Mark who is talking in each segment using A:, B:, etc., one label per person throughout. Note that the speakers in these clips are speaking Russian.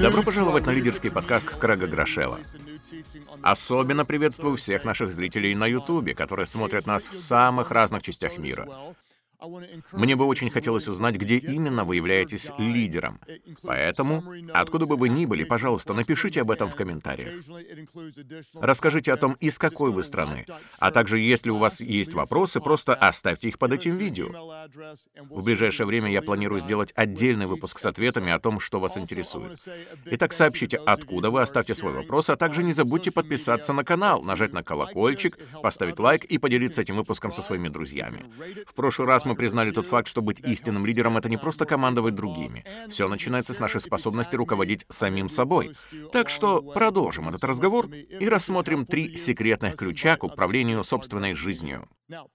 A: Добро пожаловать на лидерский подкаст Крэга Грошева. Особенно приветствую всех наших зрителей на Ютубе, которые смотрят нас в самых разных частях мира. Мне бы очень хотелось узнать, где именно вы являетесь лидером. Поэтому, откуда бы вы ни были, пожалуйста, напишите об этом в комментариях. Расскажите о том, из какой вы страны. А также, если у вас есть вопросы, просто оставьте их под этим видео. В ближайшее время я планирую сделать отдельный выпуск с ответами о том, что вас интересует. Итак, сообщите, откуда вы, оставьте свой вопрос, а также не забудьте подписаться на канал, нажать на колокольчик, поставить лайк и поделиться этим выпуском со своими друзьями. В прошлый раз мы признали тот факт, что быть истинным лидером — это не просто командовать другими. Все начинается с нашей способности руководить самим собой. Так что продолжим этот разговор и рассмотрим три секретных ключа к управлению собственной жизнью.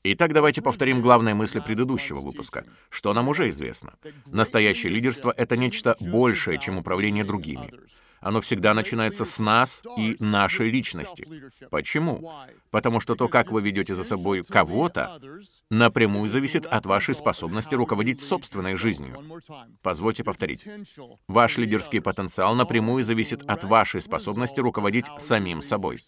A: Итак, давайте повторим главные мысли предыдущего выпуска. Что нам уже известно? Настоящее лидерство — это нечто большее, чем управление другими. Оно всегда начинается с нас и нашей личности. Почему? Потому что то, как вы ведете за собой кого-то, напрямую зависит от вашей способности руководить собственной жизнью. Позвольте повторить. Ваш лидерский потенциал напрямую зависит от вашей способности руководить самим собой.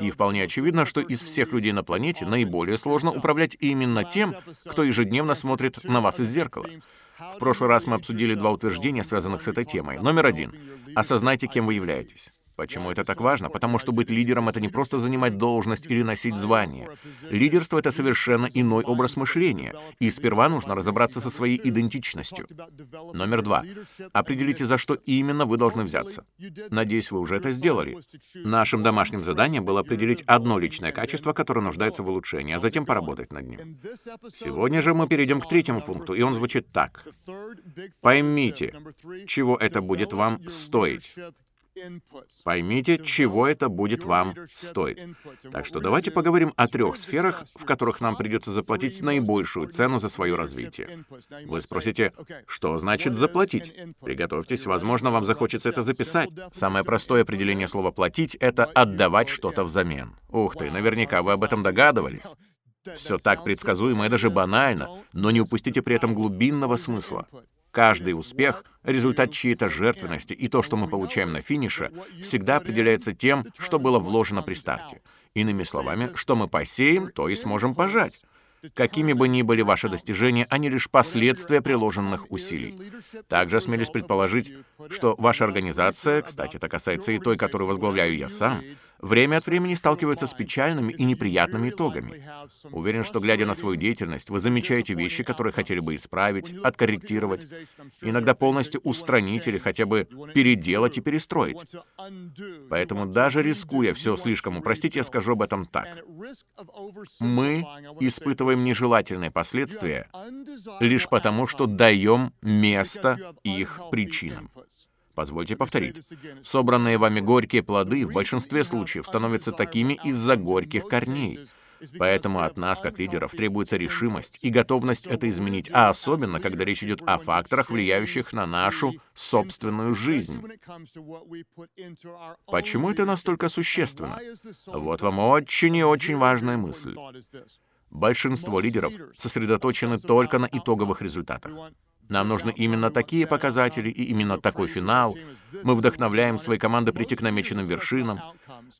A: И вполне очевидно, что из всех людей на планете наиболее сложно управлять именно тем, кто ежедневно смотрит на вас из зеркала. В прошлый раз мы обсудили два утверждения, связанных с этой темой. Номер один. Осознайте, кем вы являетесь. Почему это так важно? Потому что быть лидером — это не просто занимать должность или носить звание. Лидерство — это совершенно иной образ мышления, и сперва нужно разобраться со своей идентичностью. Номер два. Определите, за что именно вы должны взяться. Надеюсь, вы уже это сделали. Нашим домашним заданием было определить одно личное качество, которое нуждается в улучшении, а затем поработать над ним. Сегодня же мы перейдем к третьему пункту, и он звучит так. Поймите, чего это будет вам стоить. Поймите, чего это будет вам стоить. Так что давайте поговорим о трех сферах, в которых нам придется заплатить наибольшую цену за свое развитие. Вы спросите, что значит заплатить? Приготовьтесь, возможно, вам захочется это записать. Самое простое определение слова «платить» — это отдавать что-то взамен. Ух ты, наверняка вы об этом догадывались. Все так предсказуемо и даже банально, но не упустите при этом глубинного смысла. Каждый успех — результат чьей-то жертвенности, и то, что мы получаем на финише, всегда определяется тем, что было вложено при старте. Иными словами, что мы посеем, то и сможем пожать. Какими бы ни были ваши достижения, они лишь последствия приложенных усилий. Также осмелюсь предположить, что ваша организация, кстати, это касается и той, которую возглавляю я сам, время от времени сталкивается с печальными и неприятными итогами. Уверен, что, глядя на свою деятельность, вы замечаете вещи, которые хотели бы исправить, откорректировать, иногда полностью устранить или хотя бы переделать и перестроить. Поэтому даже рискуя все слишком упростить, я скажу об этом так. Мы испытываем нежелательные последствия лишь потому, что даем место их причинам. Позвольте повторить. Собранные вами горькие плоды в большинстве случаев становятся такими из-за горьких корней. Поэтому от нас, как лидеров, требуется решимость и готовность это изменить, а особенно, когда речь идет о факторах, влияющих на нашу собственную жизнь. Почему это настолько существенно? Вот вам очень и очень важная мысль. Большинство лидеров сосредоточены только на итоговых результатах. Нам нужны именно такие показатели и именно такой финал. Мы вдохновляем свои команды прийти к намеченным вершинам.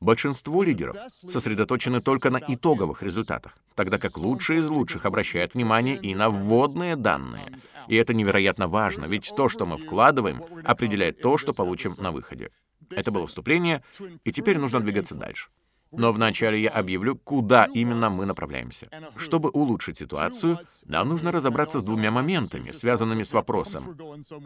A: Большинство лидеров сосредоточены только на итоговых результатах, тогда как лучшие из лучших обращают внимание и на вводные данные. И это невероятно важно, ведь то, что мы вкладываем, определяет то, что получим на выходе. Это было вступление, и теперь нужно двигаться дальше. Но вначале я объявлю, куда именно мы направляемся. Чтобы улучшить ситуацию, нам нужно разобраться с двумя моментами, связанными с вопросом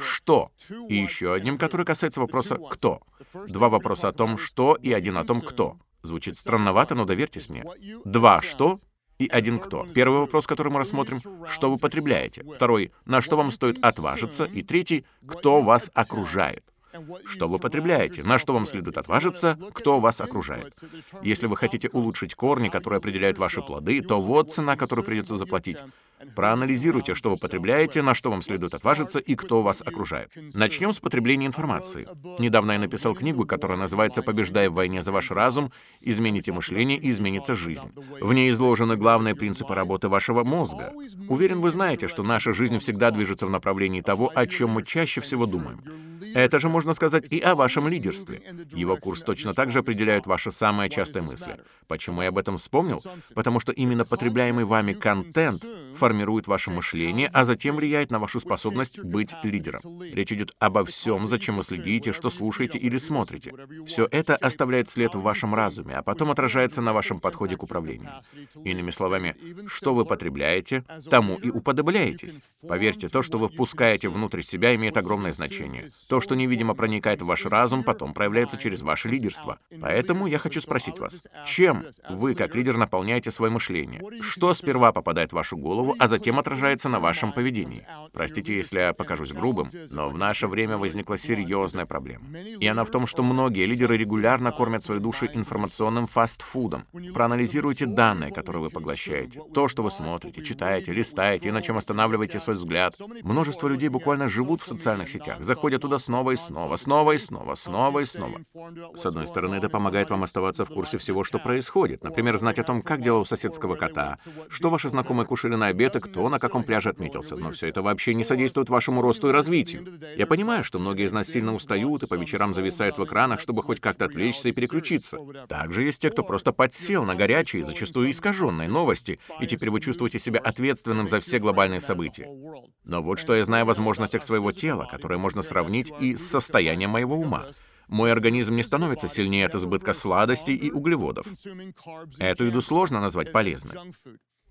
A: «что?» и еще одним, который касается вопроса «кто?». Два вопроса о том «что» и один о том «кто». Звучит странновато, но доверьтесь мне. Два «что» и один кто. Первый вопрос, который мы рассмотрим, что вы потребляете. Второй, на что вам стоит отважиться. И третий, кто вас окружает. Что вы потребляете? На что вам следует отважиться? Кто вас окружает? Если вы хотите улучшить корни, которые определяют ваши плоды, то вот цена, которую придется заплатить. Проанализируйте, что вы потребляете, на что вам следует отважиться и кто вас окружает. Начнем с потребления информации. Недавно я написал книгу, которая называется «Побеждая в войне за ваш разум. Измените мышление и изменится жизнь». В ней изложены главные принципы работы вашего мозга. Уверен, вы знаете, что наша жизнь всегда движется в направлении того, о чем мы чаще всего думаем. Это же можно сказать и о вашем лидерстве. Его курс точно так же определяет ваши самые частые мысли. Почему я об этом вспомнил? Потому что именно потребляемый вами контент формирует ваше мышление, а затем влияет на вашу способность быть лидером. Речь идет обо всем, зачем вы следите, что слушаете или смотрите. Все это оставляет след в вашем разуме, а потом отражается на вашем подходе к управлению. Иными словами, что вы потребляете, тому и уподобляетесь. Поверьте, то, что вы впускаете внутрь себя, имеет огромное значение. То, что невидимо проникает в ваш разум, потом проявляется через ваше лидерство. Поэтому я хочу спросить вас, чем вы, как лидер, наполняете свое мышление? Что сперва попадает в вашу голову, а затем отражается на вашем поведении? Простите, если я покажусь грубым, но в наше время возникла серьезная проблема. И она в том, что многие лидеры регулярно кормят свои души информационным фастфудом. Проанализируйте данные, которые вы поглощаете, то, что вы смотрите, читаете, листаете и на чем останавливаете свой взгляд. Множество людей буквально живут в социальных сетях, заходят туда снова и снова, снова и снова, снова и снова. С одной стороны, это помогает вам оставаться в курсе всего, что происходит. Например, знать о том, как дела у соседского кота, что ваши знакомые кушали на обед и кто на каком пляже отметился. Но все это вообще не содействует вашему росту и развитию. Я понимаю, что многие из нас сильно устают и по вечерам зависают в экранах, чтобы хоть как-то отвлечься и переключиться. Также есть те, кто просто подсел на горячие, зачастую искаженные новости, и теперь вы чувствуете себя ответственным за все глобальные события. Но вот что я знаю о возможностях своего тела, которые можно сравнить и с состоянием моего ума. Мой организм не становится сильнее от избытка сладостей и углеводов. Эту еду сложно назвать полезной.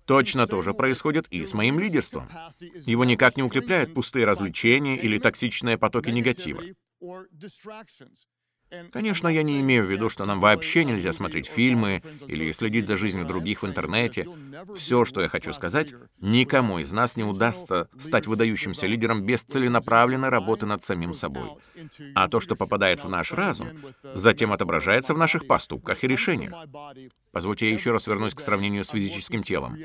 A: Точно то же происходит и с моим лидерством. Его никак не укрепляют пустые развлечения или токсичные потоки негатива. Конечно, я не имею в виду, что нам вообще нельзя смотреть фильмы или следить за жизнью других в интернете. Все, что я хочу сказать, никому из нас не удастся стать выдающимся лидером без целенаправленной работы над самим собой. А то, что попадает в наш разум, затем отображается в наших поступках и решениях. Позвольте я еще раз вернусь к сравнению с физическим телом.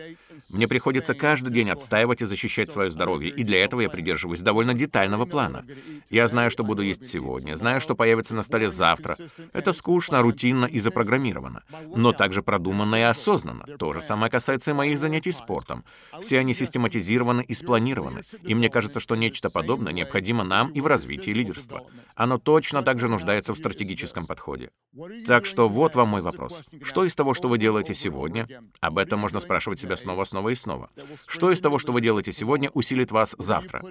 A: Мне приходится каждый день отстаивать и защищать свое здоровье, и для этого я придерживаюсь довольно детального плана. Я знаю, что буду есть сегодня, знаю, что появится на столе завтра. Это скучно, рутинно и запрограммировано, но также продуманно и осознанно. То же самое касается и моих занятий спортом. Все они систематизированы и спланированы, и мне кажется, что нечто подобное необходимо нам и в развитии лидерства. Оно точно также нуждается в стратегическом подходе. Так что вот вам мой вопрос. Что из того, что вы делаете сегодня, об этом можно спрашивать себя снова, снова и снова. Что из того, что вы делаете сегодня, усилит вас завтра?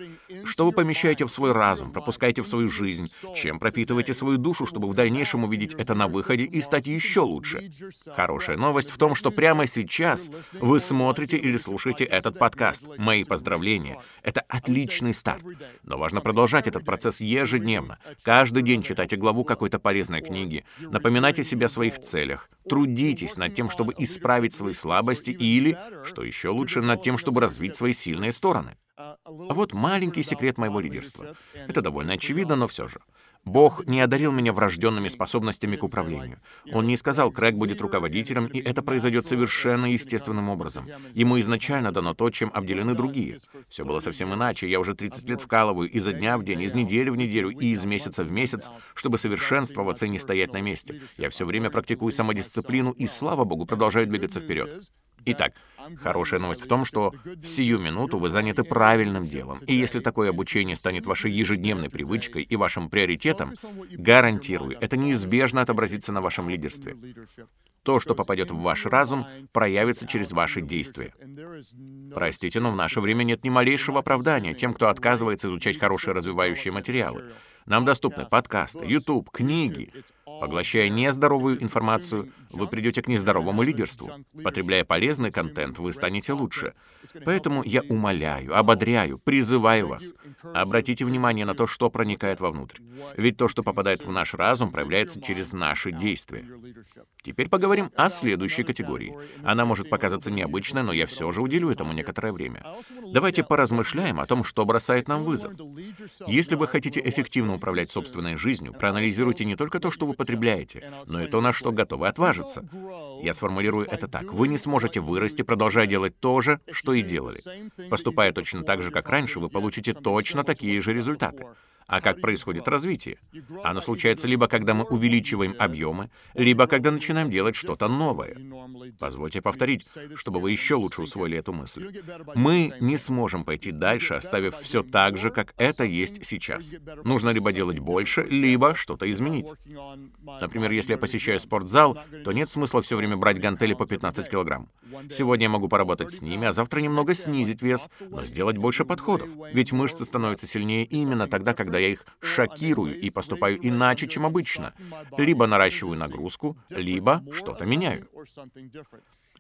A: Что вы помещаете в свой разум, пропускаете в свою жизнь? Чем пропитываете свою душу, чтобы в дальнейшем увидеть это на выходе и стать еще лучше? Хорошая новость в том, что прямо сейчас вы смотрите или слушаете этот подкаст. Мои поздравления. Это отличный старт. Но важно продолжать этот процесс ежедневно. Каждый день читайте главу какой-то полезной книги. Напоминайте себе о своих целях. Трудитесь трудитесь над тем, чтобы исправить свои слабости или, что еще лучше, над тем, чтобы развить свои сильные стороны. А вот маленький секрет моего лидерства. Это довольно очевидно, но все же. Бог не одарил меня врожденными способностями к управлению. Он не сказал, Крэг будет руководителем, и это произойдет совершенно естественным образом. Ему изначально дано то, чем обделены другие. Все было совсем иначе. Я уже 30 лет вкалываю изо дня в день, из недели в неделю и из месяца в месяц, чтобы совершенствоваться и не стоять на месте. Я все время практикую самодисциплину и, слава Богу, продолжаю двигаться вперед. Итак, Хорошая новость в том, что в сию минуту вы заняты правильным делом. И если такое обучение станет вашей ежедневной привычкой и вашим приоритетом, гарантирую, это неизбежно отобразится на вашем лидерстве. То, что попадет в ваш разум, проявится через ваши действия. Простите, но в наше время нет ни малейшего оправдания тем, кто отказывается изучать хорошие развивающие материалы. Нам доступны подкасты, YouTube, книги. Поглощая нездоровую информацию, вы придете к нездоровому лидерству. Потребляя полезный контент, вы станете лучше. Поэтому я умоляю, ободряю, призываю вас. Обратите внимание на то, что проникает вовнутрь. Ведь то, что попадает в наш разум, проявляется через наши действия. Теперь поговорим о следующей категории. Она может показаться необычной, но я все же уделю этому некоторое время. Давайте поразмышляем о том, что бросает нам вызов. Если вы хотите эффективно управлять собственной жизнью, проанализируйте не только то, что вы потребляете, но и то, на что готовы отважиться. Я сформулирую это так. Вы не сможете вырасти, продолжая делать то же, что и делали. Поступая точно так же, как раньше, вы получите точно такие же результаты. А как происходит развитие? Оно случается либо когда мы увеличиваем объемы, либо когда начинаем делать что-то новое. Позвольте повторить, чтобы вы еще лучше усвоили эту мысль. Мы не сможем пойти дальше, оставив все так же, как это есть сейчас. Нужно либо делать больше, либо что-то изменить. Например, если я посещаю спортзал, то нет смысла все время брать гантели по 15 килограмм. Сегодня я могу поработать с ними, а завтра немного снизить вес, но сделать больше подходов. Ведь мышцы становятся сильнее именно тогда, когда когда я их шокирую и поступаю иначе, чем обычно. Либо наращиваю нагрузку, либо что-то меняю.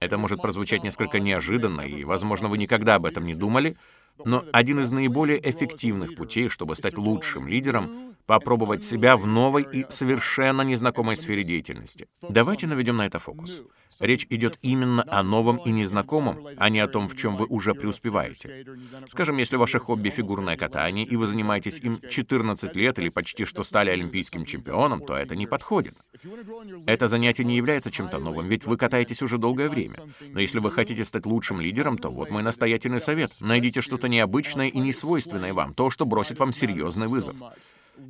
A: Это может прозвучать несколько неожиданно, и, возможно, вы никогда об этом не думали, но один из наиболее эффективных путей, чтобы стать лучшим лидером, попробовать себя в новой и совершенно незнакомой сфере деятельности. Давайте наведем на это фокус. Речь идет именно о новом и незнакомом, а не о том, в чем вы уже преуспеваете. Скажем, если ваше хобби — фигурное катание, и вы занимаетесь им 14 лет или почти что стали олимпийским чемпионом, то это не подходит. Это занятие не является чем-то новым, ведь вы катаетесь уже долгое время. Но если вы хотите стать лучшим лидером, то вот мой настоятельный совет. Найдите что-то необычное и несвойственное вам, то, что бросит вам серьезный вызов.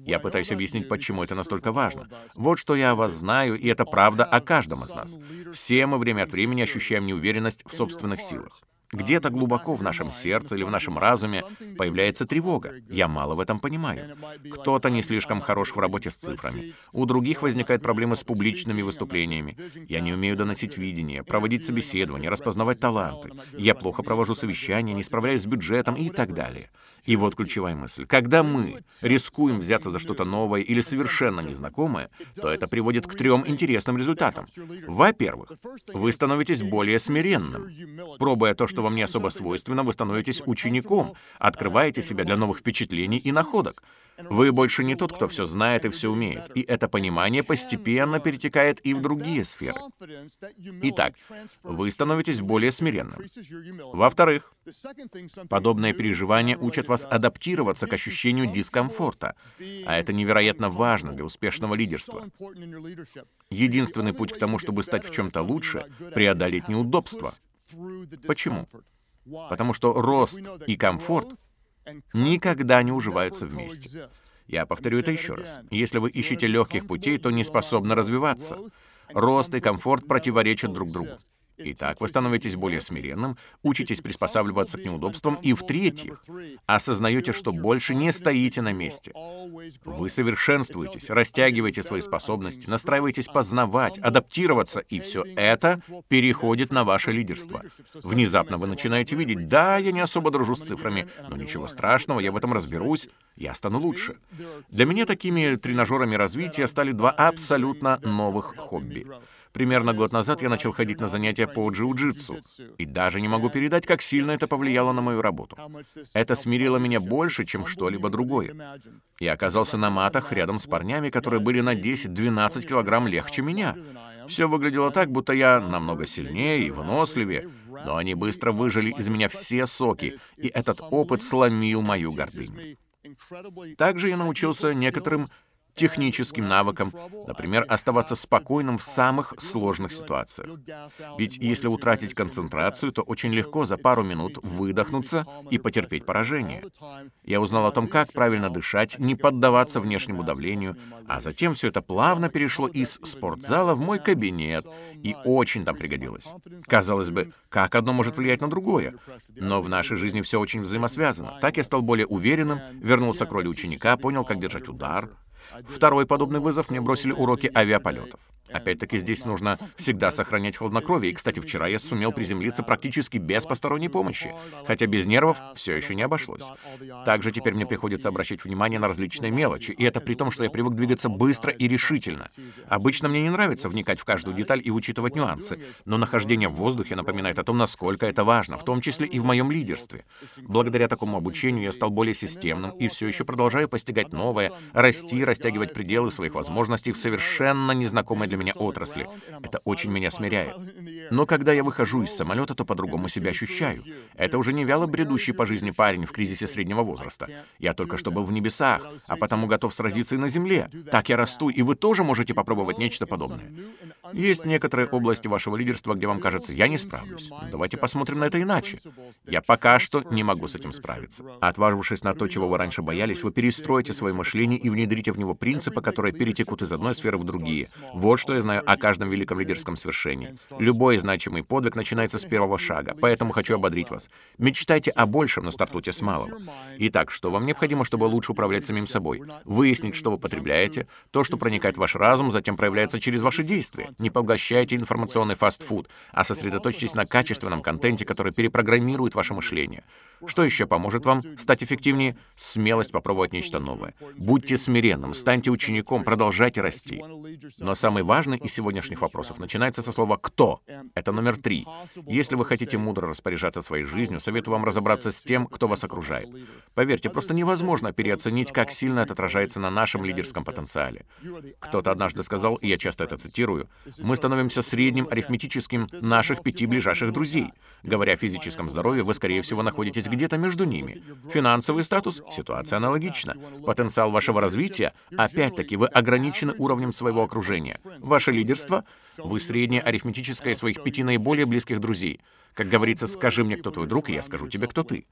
A: Я пытаюсь объяснить, почему это настолько важно. Вот что я о вас знаю, и это правда о каждом из нас. Все мы время от времени ощущаем неуверенность в собственных силах. Где-то глубоко в нашем сердце или в нашем разуме появляется тревога. Я мало в этом понимаю. Кто-то не слишком хорош в работе с цифрами. У других возникают проблемы с публичными выступлениями. Я не умею доносить видение, проводить собеседования, распознавать таланты. Я плохо провожу совещания, не справляюсь с бюджетом и так далее. И вот ключевая мысль. Когда мы рискуем взяться за что-то новое или совершенно незнакомое, то это приводит к трем интересным результатам. Во-первых, вы становитесь более смиренным. Пробуя то, что вам не особо свойственно, вы становитесь учеником, открываете себя для новых впечатлений и находок. Вы больше не тот, кто все знает и все умеет, и это понимание постепенно перетекает и в другие сферы. Итак, вы становитесь более смиренным. Во-вторых, подобные переживания учат вас адаптироваться к ощущению дискомфорта, а это невероятно важно для успешного лидерства. Единственный путь к тому, чтобы стать в чем-то лучше — преодолеть неудобства. Почему? Потому что рост и комфорт никогда не уживаются вместе. Я повторю это еще раз. Если вы ищете легких путей, то не способны развиваться. Рост и комфорт противоречат друг другу. Итак, вы становитесь более смиренным, учитесь приспосабливаться к неудобствам, и в-третьих, осознаете, что больше не стоите на месте. Вы совершенствуетесь, растягиваете свои способности, настраиваетесь познавать, адаптироваться, и все это переходит на ваше лидерство. Внезапно вы начинаете видеть, да, я не особо дружу с цифрами, но ничего страшного, я в этом разберусь, я стану лучше. Для меня такими тренажерами развития стали два абсолютно новых хобби — Примерно год назад я начал ходить на занятия по джиу-джитсу, и даже не могу передать, как сильно это повлияло на мою работу. Это смирило меня больше, чем что-либо другое. Я оказался на матах рядом с парнями, которые были на 10-12 килограмм легче меня. Все выглядело так, будто я намного сильнее и выносливее, но они быстро выжили из меня все соки, и этот опыт сломил мою гордыню. Также я научился некоторым техническим навыкам, например, оставаться спокойным в самых сложных ситуациях. Ведь если утратить концентрацию, то очень легко за пару минут выдохнуться и потерпеть поражение. Я узнал о том, как правильно дышать, не поддаваться внешнему давлению, а затем все это плавно перешло из спортзала в мой кабинет и очень там пригодилось. Казалось бы, как одно может влиять на другое? Но в нашей жизни все очень взаимосвязано. Так я стал более уверенным, вернулся к роли ученика, понял, как держать удар, Второй подобный вызов мне бросили уроки авиаполетов. Опять-таки здесь нужно всегда сохранять хладнокровие. И, кстати, вчера я сумел приземлиться практически без посторонней помощи, хотя без нервов все еще не обошлось. Также теперь мне приходится обращать внимание на различные мелочи, и это при том, что я привык двигаться быстро и решительно. Обычно мне не нравится вникать в каждую деталь и учитывать нюансы, но нахождение в воздухе напоминает о том, насколько это важно, в том числе и в моем лидерстве. Благодаря такому обучению я стал более системным и все еще продолжаю постигать новое, расти, растягивать пределы своих возможностей в совершенно незнакомой для меня отрасли. Это очень меня смиряет. Но когда я выхожу из самолета, то по-другому себя ощущаю. Это уже не вяло бредущий по жизни парень в кризисе среднего возраста. Я только что был в небесах, а потому готов сразиться и на земле. Так я расту, и вы тоже можете попробовать нечто подобное. Есть некоторые области вашего лидерства, где вам кажется, я не справлюсь. Давайте посмотрим на это иначе. Я пока что не могу с этим справиться. Отважившись на то, чего вы раньше боялись, вы перестроите свое мышление и внедрите в него принципы, которые перетекут из одной сферы в другие. Вот что я знаю о каждом великом лидерском свершении. Любой значимый подвиг начинается с первого шага, поэтому хочу ободрить вас. Мечтайте о большем, но стартуйте с малого. Итак, что вам необходимо, чтобы лучше управлять самим собой? Выяснить, что вы потребляете, то, что проникает в ваш разум, затем проявляется через ваши действия. Не поглощайте информационный фастфуд, а сосредоточьтесь на качественном контенте, который перепрограммирует ваше мышление. Что еще поможет вам стать эффективнее? Смелость попробовать нечто новое. Будьте смиренным, станьте учеником, продолжайте расти. Но самый важный из сегодняшних вопросов начинается со слова «кто». Это номер три. Если вы хотите мудро распоряжаться своей жизнью, советую вам разобраться с тем, кто вас окружает. Поверьте, просто невозможно переоценить, как сильно это отражается на нашем лидерском потенциале. Кто-то однажды сказал, и я часто это цитирую, «Мы становимся средним арифметическим наших пяти ближайших друзей». Говоря о физическом здоровье, вы, скорее всего, находитесь где-то между ними. Финансовый статус — ситуация аналогична. Потенциал вашего развития — опять-таки, вы ограничены уровнем своего окружения. Ваше лидерство — вы среднее арифметическое своих пяти наиболее близких друзей. Как говорится, скажи мне, кто твой друг, и я скажу тебе, кто ты.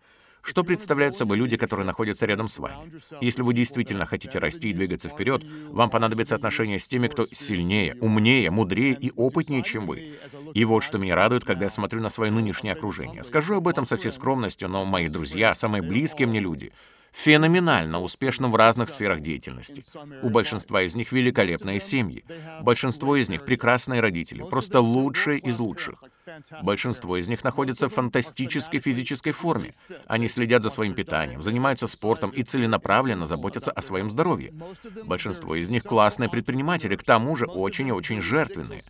A: Что представляют собой люди, которые находятся рядом с вами? Если вы действительно хотите расти и двигаться вперед, вам понадобится отношение с теми, кто сильнее, умнее, мудрее и опытнее, чем вы. И вот что меня радует, когда я смотрю на свое нынешнее окружение. Скажу об этом со всей скромностью, но мои друзья, самые близкие мне люди, феноменально успешны в разных сферах деятельности. У большинства из них великолепные семьи. Большинство из них прекрасные родители, просто лучшие из лучших. Большинство из них находятся в фантастической физической форме. Они следят за своим питанием, занимаются спортом и целенаправленно заботятся о своем здоровье. Большинство из них классные предприниматели, к тому же очень и очень жертвенные.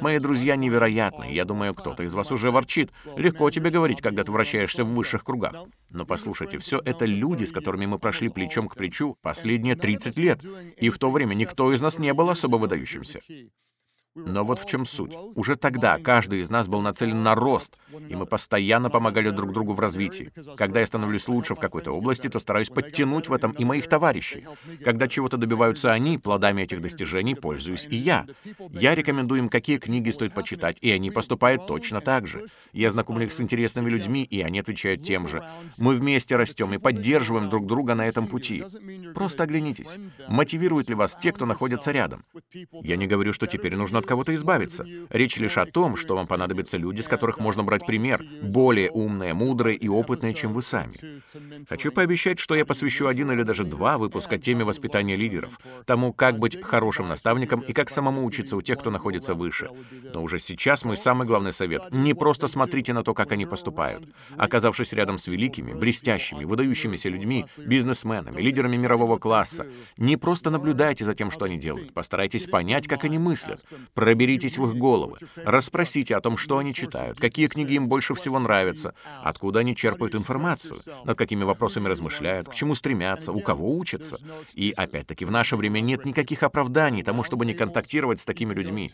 A: Мои друзья невероятные. Я думаю, кто-то из вас уже ворчит. Легко тебе говорить, когда ты вращаешься в высших кругах. Но послушайте, все это люди, с которыми мы прошли плечом к плечу последние 30 лет. И в то время никто из нас не был особо выдающимся. Но вот в чем суть. Уже тогда каждый из нас был нацелен на рост, и мы постоянно помогали друг другу в развитии. Когда я становлюсь лучше в какой-то области, то стараюсь подтянуть в этом и моих товарищей. Когда чего-то добиваются они, плодами этих достижений пользуюсь и я. Я рекомендую им, какие книги стоит почитать, и они поступают точно так же. Я знакомлю их с интересными людьми, и они отвечают тем же. Мы вместе растем и поддерживаем друг друга на этом пути. Просто оглянитесь. Мотивируют ли вас те, кто находится рядом? Я не говорю, что теперь нужно от кого-то избавиться. Речь лишь о том, что вам понадобятся люди, с которых можно брать пример, более умные, мудрые и опытные, чем вы сами. Хочу пообещать, что я посвящу один или даже два выпуска теме воспитания лидеров, тому, как быть хорошим наставником и как самому учиться у тех, кто находится выше. Но уже сейчас мой самый главный совет — не просто смотрите на то, как они поступают. Оказавшись рядом с великими, блестящими, выдающимися людьми, бизнесменами, лидерами мирового класса, не просто наблюдайте за тем, что они делают, постарайтесь понять, как они мыслят, Проберитесь в их головы, расспросите о том, что они читают, какие книги им больше всего нравятся, откуда они черпают информацию, над какими вопросами размышляют, к чему стремятся, у кого учатся. И опять-таки в наше время нет никаких оправданий тому, чтобы не контактировать с такими людьми.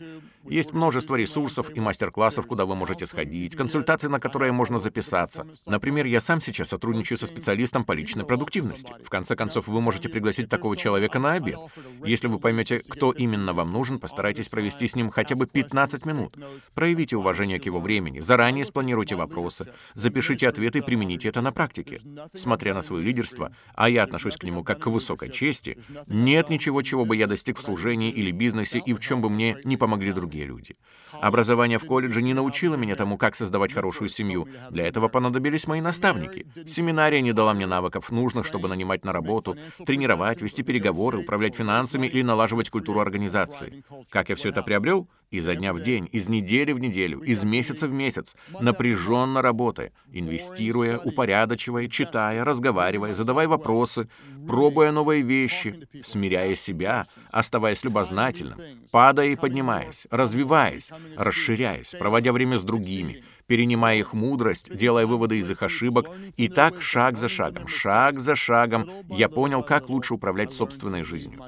A: Есть множество ресурсов и мастер-классов, куда вы можете сходить, консультации, на которые можно записаться. Например, я сам сейчас сотрудничаю со специалистом по личной продуктивности. В конце концов, вы можете пригласить такого человека на обед. Если вы поймете, кто именно вам нужен, постарайтесь провести с ним хотя бы 15 минут. Проявите уважение к его времени, заранее спланируйте вопросы, запишите ответы и примените это на практике. Смотря на свое лидерство, а я отношусь к нему как к высокой чести, нет ничего, чего бы я достиг в служении или бизнесе и в чем бы мне не помогли другие люди. Образование в колледже не научило меня тому, как создавать хорошую семью. Для этого понадобились мои наставники. Семинария не дала мне навыков, нужных, чтобы нанимать на работу, тренировать, вести переговоры, управлять финансами или налаживать культуру организации. Как я все это приобрел? Приобрел изо дня в день, из недели в неделю, из месяца в месяц, напряженно работая, инвестируя, упорядочивая, читая, разговаривая, задавая вопросы, пробуя новые вещи, смиряя себя, оставаясь любознательным, падая и поднимаясь, развиваясь, расширяясь, проводя время с другими, перенимая их мудрость, делая выводы из их ошибок, и так шаг за шагом, шаг за шагом я понял, как лучше управлять собственной жизнью.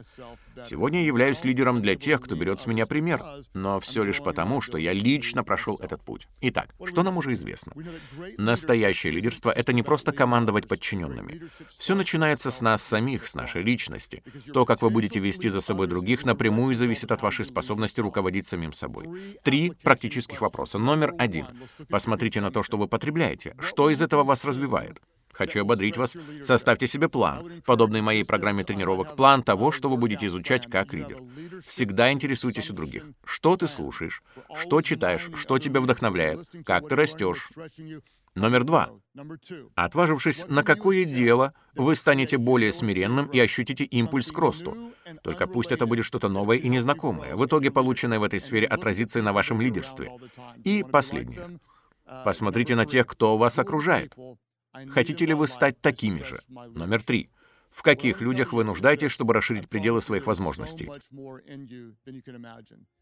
A: Сегодня я являюсь лидером для тех, кто берет с меня пример, но все лишь потому, что я лично прошел этот путь. Итак, что нам уже известно? Настоящее лидерство — это не просто командовать подчиненными. Все начинается с нас самих, с нашей личности. То, как вы будете вести за собой других, напрямую зависит от вашей способности руководить самим собой. Три практических вопроса. Номер один. Посмотрите на то, что вы потребляете. Что из этого вас развивает? Хочу ободрить вас. Составьте себе план, подобный моей программе тренировок, план того, что вы будете изучать как лидер. Всегда интересуйтесь у других. Что ты слушаешь? Что читаешь? Что тебя вдохновляет? Как ты растешь? Номер два. Отважившись на какое дело, вы станете более смиренным и ощутите импульс к росту. Только пусть это будет что-то новое и незнакомое. В итоге полученное в этой сфере отразится и на вашем лидерстве. И последнее. Посмотрите на тех, кто вас окружает. Хотите ли вы стать такими же? Номер три. В каких людях вы нуждаетесь, чтобы расширить пределы своих возможностей?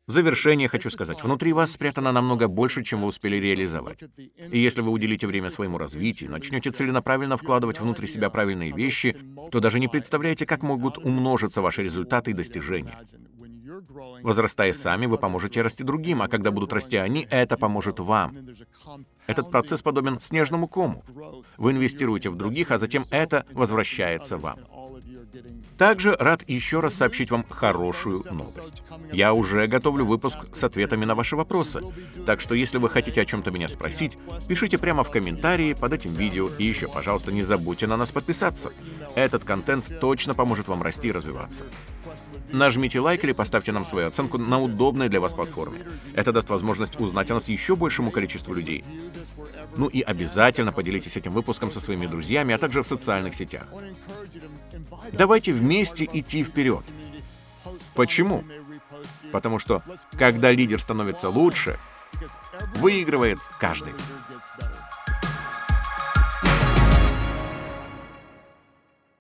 A: В завершение хочу сказать, внутри вас спрятано намного больше, чем вы успели реализовать. И если вы уделите время своему развитию, начнете целенаправленно вкладывать внутрь себя правильные вещи, то даже не представляете, как могут умножиться ваши результаты и достижения. Возрастая сами, вы поможете расти другим, а когда будут расти они, это поможет вам. Этот процесс подобен снежному кому. Вы инвестируете в других, а затем это возвращается вам. Также рад еще раз сообщить вам хорошую новость. Я уже готовлю выпуск с ответами на ваши вопросы. Так что если вы хотите о чем-то меня спросить, пишите прямо в комментарии под этим видео. И еще, пожалуйста, не забудьте на нас подписаться. Этот контент точно поможет вам расти и развиваться. Нажмите лайк или поставьте нам свою оценку на удобной для вас платформе. Это даст возможность узнать о нас еще большему количеству людей. Ну и обязательно поделитесь этим выпуском со своими друзьями, а также в социальных сетях. Давайте вместе идти вперед. Почему? Потому что, когда лидер становится лучше, выигрывает каждый.